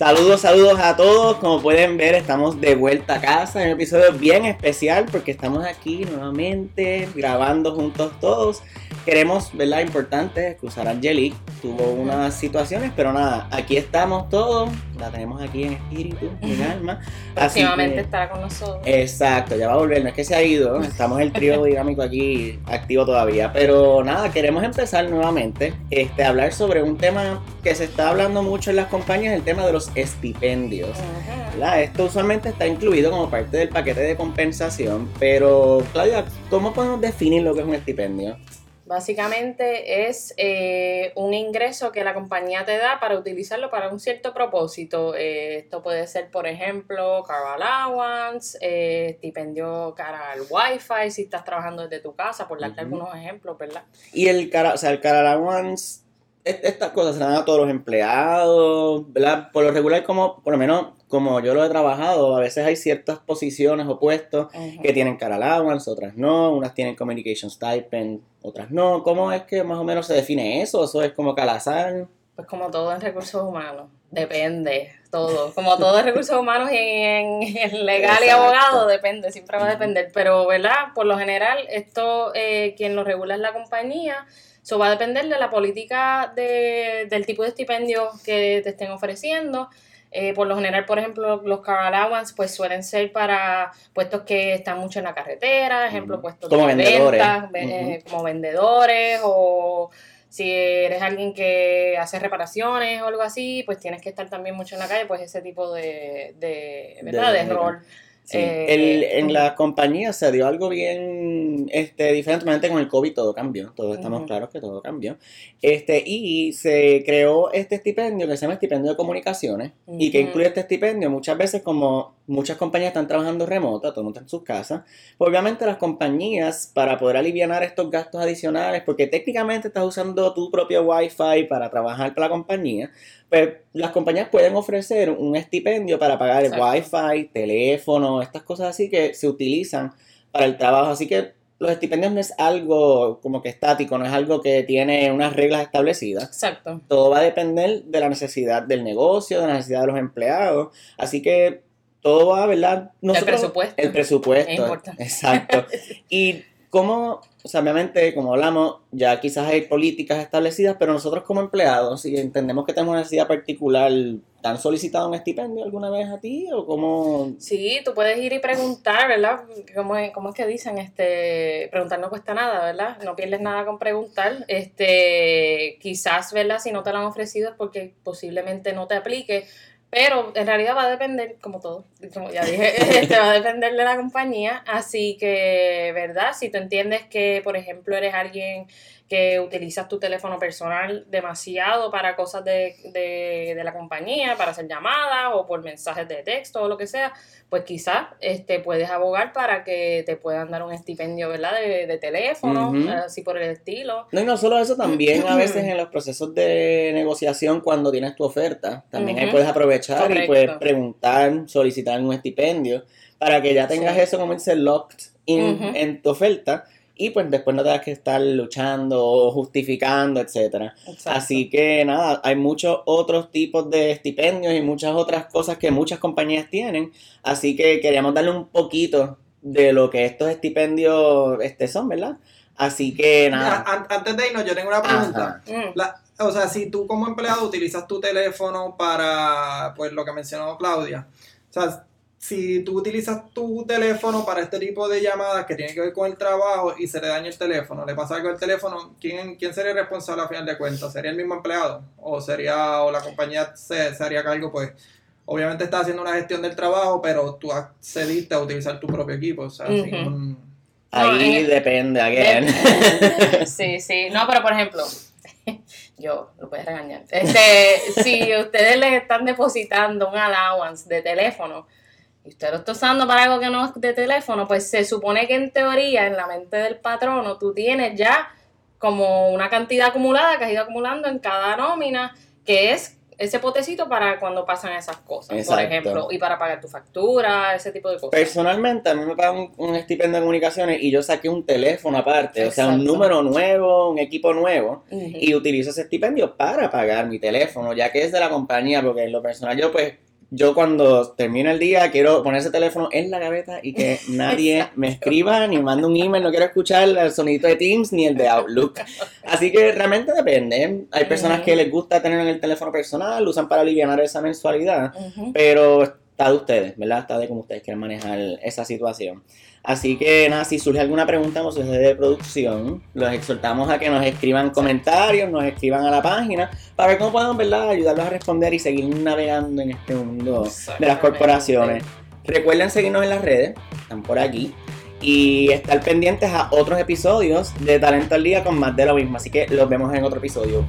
Saludos, saludos a todos. Como pueden ver, estamos de vuelta a casa en un episodio bien especial porque estamos aquí nuevamente grabando juntos todos. Queremos, ¿verdad? Importante excusar a Angelique. Tuvo unas situaciones, pero nada, aquí estamos todos. La tenemos aquí en espíritu, en alma. Próximamente que- estará con nosotros. Exacto, ya va a volver, no es que se ha ido, estamos el trío dinámico aquí activo todavía, pero nada, queremos empezar nuevamente este, a hablar sobre un tema que se está hablando mucho en las compañías, el tema de los estipendios. ¿verdad? Esto usualmente está incluido como parte del paquete de compensación, pero Claudia, ¿cómo podemos definir lo que es un estipendio? Básicamente es eh, un ingreso que la compañía te da para utilizarlo para un cierto propósito. Eh, esto puede ser, por ejemplo, car allowance, eh, estipendio cara al wifi si estás trabajando desde tu casa, por darte algunos ejemplos, ¿verdad? Y el cara, o sea, el car allowance, estas cosas se dan a todos los empleados, ¿verdad? Por lo regular, como, por lo menos, como yo lo he trabajado, a veces hay ciertas posiciones o puestos que tienen car allowance, otras no, unas tienen communication stipend, otras no. ¿Cómo es que más o menos se define eso? ¿Eso es como calazar? Pues como todo en recursos humanos, depende, todo. Como todo en recursos humanos y en, en legal y abogado, depende, siempre va a depender. Pero, ¿verdad? Por lo general, esto eh, quien lo regula es la compañía. Eso va a depender de la política de, del tipo de estipendio que te estén ofreciendo. Eh, por lo general, por ejemplo, los car allowance pues suelen ser para puestos que están mucho en la carretera, ejemplo, puestos Como de vendedores. ventas, eh, como vendedores o si eres alguien que hace reparaciones o algo así, pues tienes que estar también mucho en la calle, pues ese tipo de, de, ¿verdad? de de- rol. Sí. Eh, El- en la compañía se dio algo bien este, diferentemente con el COVID, todo cambió, todos estamos claros que todo cambió. Este, y se creó este estipendio que se llama estipendio de comunicaciones y que incluye este estipendio muchas veces como muchas compañías están trabajando remota, todo el mundo está en sus casas, pues obviamente las compañías para poder aliviar estos gastos adicionales, porque técnicamente estás usando tu propio wifi para trabajar para la compañía, pues las compañías pueden ofrecer un estipendio para pagar el wifi, teléfono, estas cosas así que se utilizan para el trabajo. Así que los estipendios no es algo como que estático, no es algo que tiene unas reglas establecidas. Exacto. Todo va a depender de la necesidad del negocio, de la necesidad de los empleados. Así que todo va, ¿verdad? el presupuesto. El presupuesto. Es importante. Exacto. Y cómo, o sea, obviamente, como hablamos, ya quizás hay políticas establecidas, pero nosotros como empleados, si entendemos que tenemos una necesidad particular, ¿te han solicitado un estipendio alguna vez a ti? ¿O cómo? Sí, tú puedes ir y preguntar, ¿verdad? ¿Cómo es, cómo es que dicen? Este, preguntar no cuesta nada, ¿verdad? No pierdes nada con preguntar. Este, quizás, ¿verdad? Si no te lo han ofrecido es porque posiblemente no te aplique, pero en realidad va a depender, como todo, como ya dije, este, va a depender de la compañía. Así que, ¿verdad? Si tú entiendes que, por ejemplo, eres alguien que utilizas tu teléfono personal demasiado para cosas de, de, de la compañía, para hacer llamadas o por mensajes de texto o lo que sea, pues quizás este, puedes abogar para que te puedan dar un estipendio, ¿verdad? De, de teléfono, Ujú. así por el estilo. No, y no solo eso, también a veces en los procesos de negociación, cuando tienes tu oferta, también ahí puedes aprovechar y puedes preguntar, solicitar un estipendio, para que ya tengas Sí. eso, como dice, locked in en tu oferta, y pues después no tengas que estar luchando o justificando, etcétera. Exacto. Así que nada, hay muchos otros tipos de estipendios y muchas otras cosas que muchas compañías tienen. Así que queríamos darle un poquito de lo que estos estipendios este, son, ¿verdad? Así que nada. an- antes de irnos, yo tengo una pregunta. Mm, La- o sea, si tú como empleado utilizas tu teléfono para, pues lo que mencionó Claudia, o sea, si tú utilizas tu teléfono para este tipo de llamadas que tienen que ver con el trabajo y se le daña el teléfono, le pasa algo al teléfono, ¿quién, quién sería el responsable a final de cuentas? ¿Sería el mismo empleado? ¿O sería, o la compañía se, se haría cargo, pues, obviamente está haciendo una gestión del trabajo, pero tú accediste a utilizar tu propio equipo, o sea, sin un- Ahí en- depende, again. sí, sí. No, pero por ejemplo, yo lo voy a regañar. Este, si ustedes les están depositando un allowance de teléfono y usted lo está usando para algo que no es de teléfono, pues se supone que en teoría, en la mente del patrono, tú tienes ya como una cantidad acumulada que has ido acumulando en cada nómina, que es ese potecito para cuando pasan esas cosas, por ejemplo, y para pagar tu factura, ese tipo de cosas. Personalmente, a mí me pagan un, un estipendio de comunicaciones y yo saqué un teléfono aparte, o sea, un número nuevo, un equipo nuevo, y utilizo ese estipendio para pagar mi teléfono, ya que es de la compañía, porque en lo personal yo pues, yo cuando termino el día quiero poner ese teléfono en la gaveta y que nadie me escriba ni mande un email, no quiero escuchar el sonidito de Teams ni el de Outlook. Así que realmente depende. Hay personas que les gusta tener en el teléfono personal, lo usan para aliviar esa mensualidad. Pero está de ustedes, ¿verdad? Está de cómo ustedes quieren manejar esa situación. Así que nada, si surge alguna pregunta o sucede de producción, los exhortamos a que nos escriban comentarios, nos escriban a la página, para ver cómo podemos, ¿verdad? Ayudarlos a responder y seguir navegando en este mundo de las corporaciones. Recuerden seguirnos en las redes, están por aquí. Y estar pendientes a otros episodios de Talento al Día con más de lo mismo. Así que los vemos en otro episodio.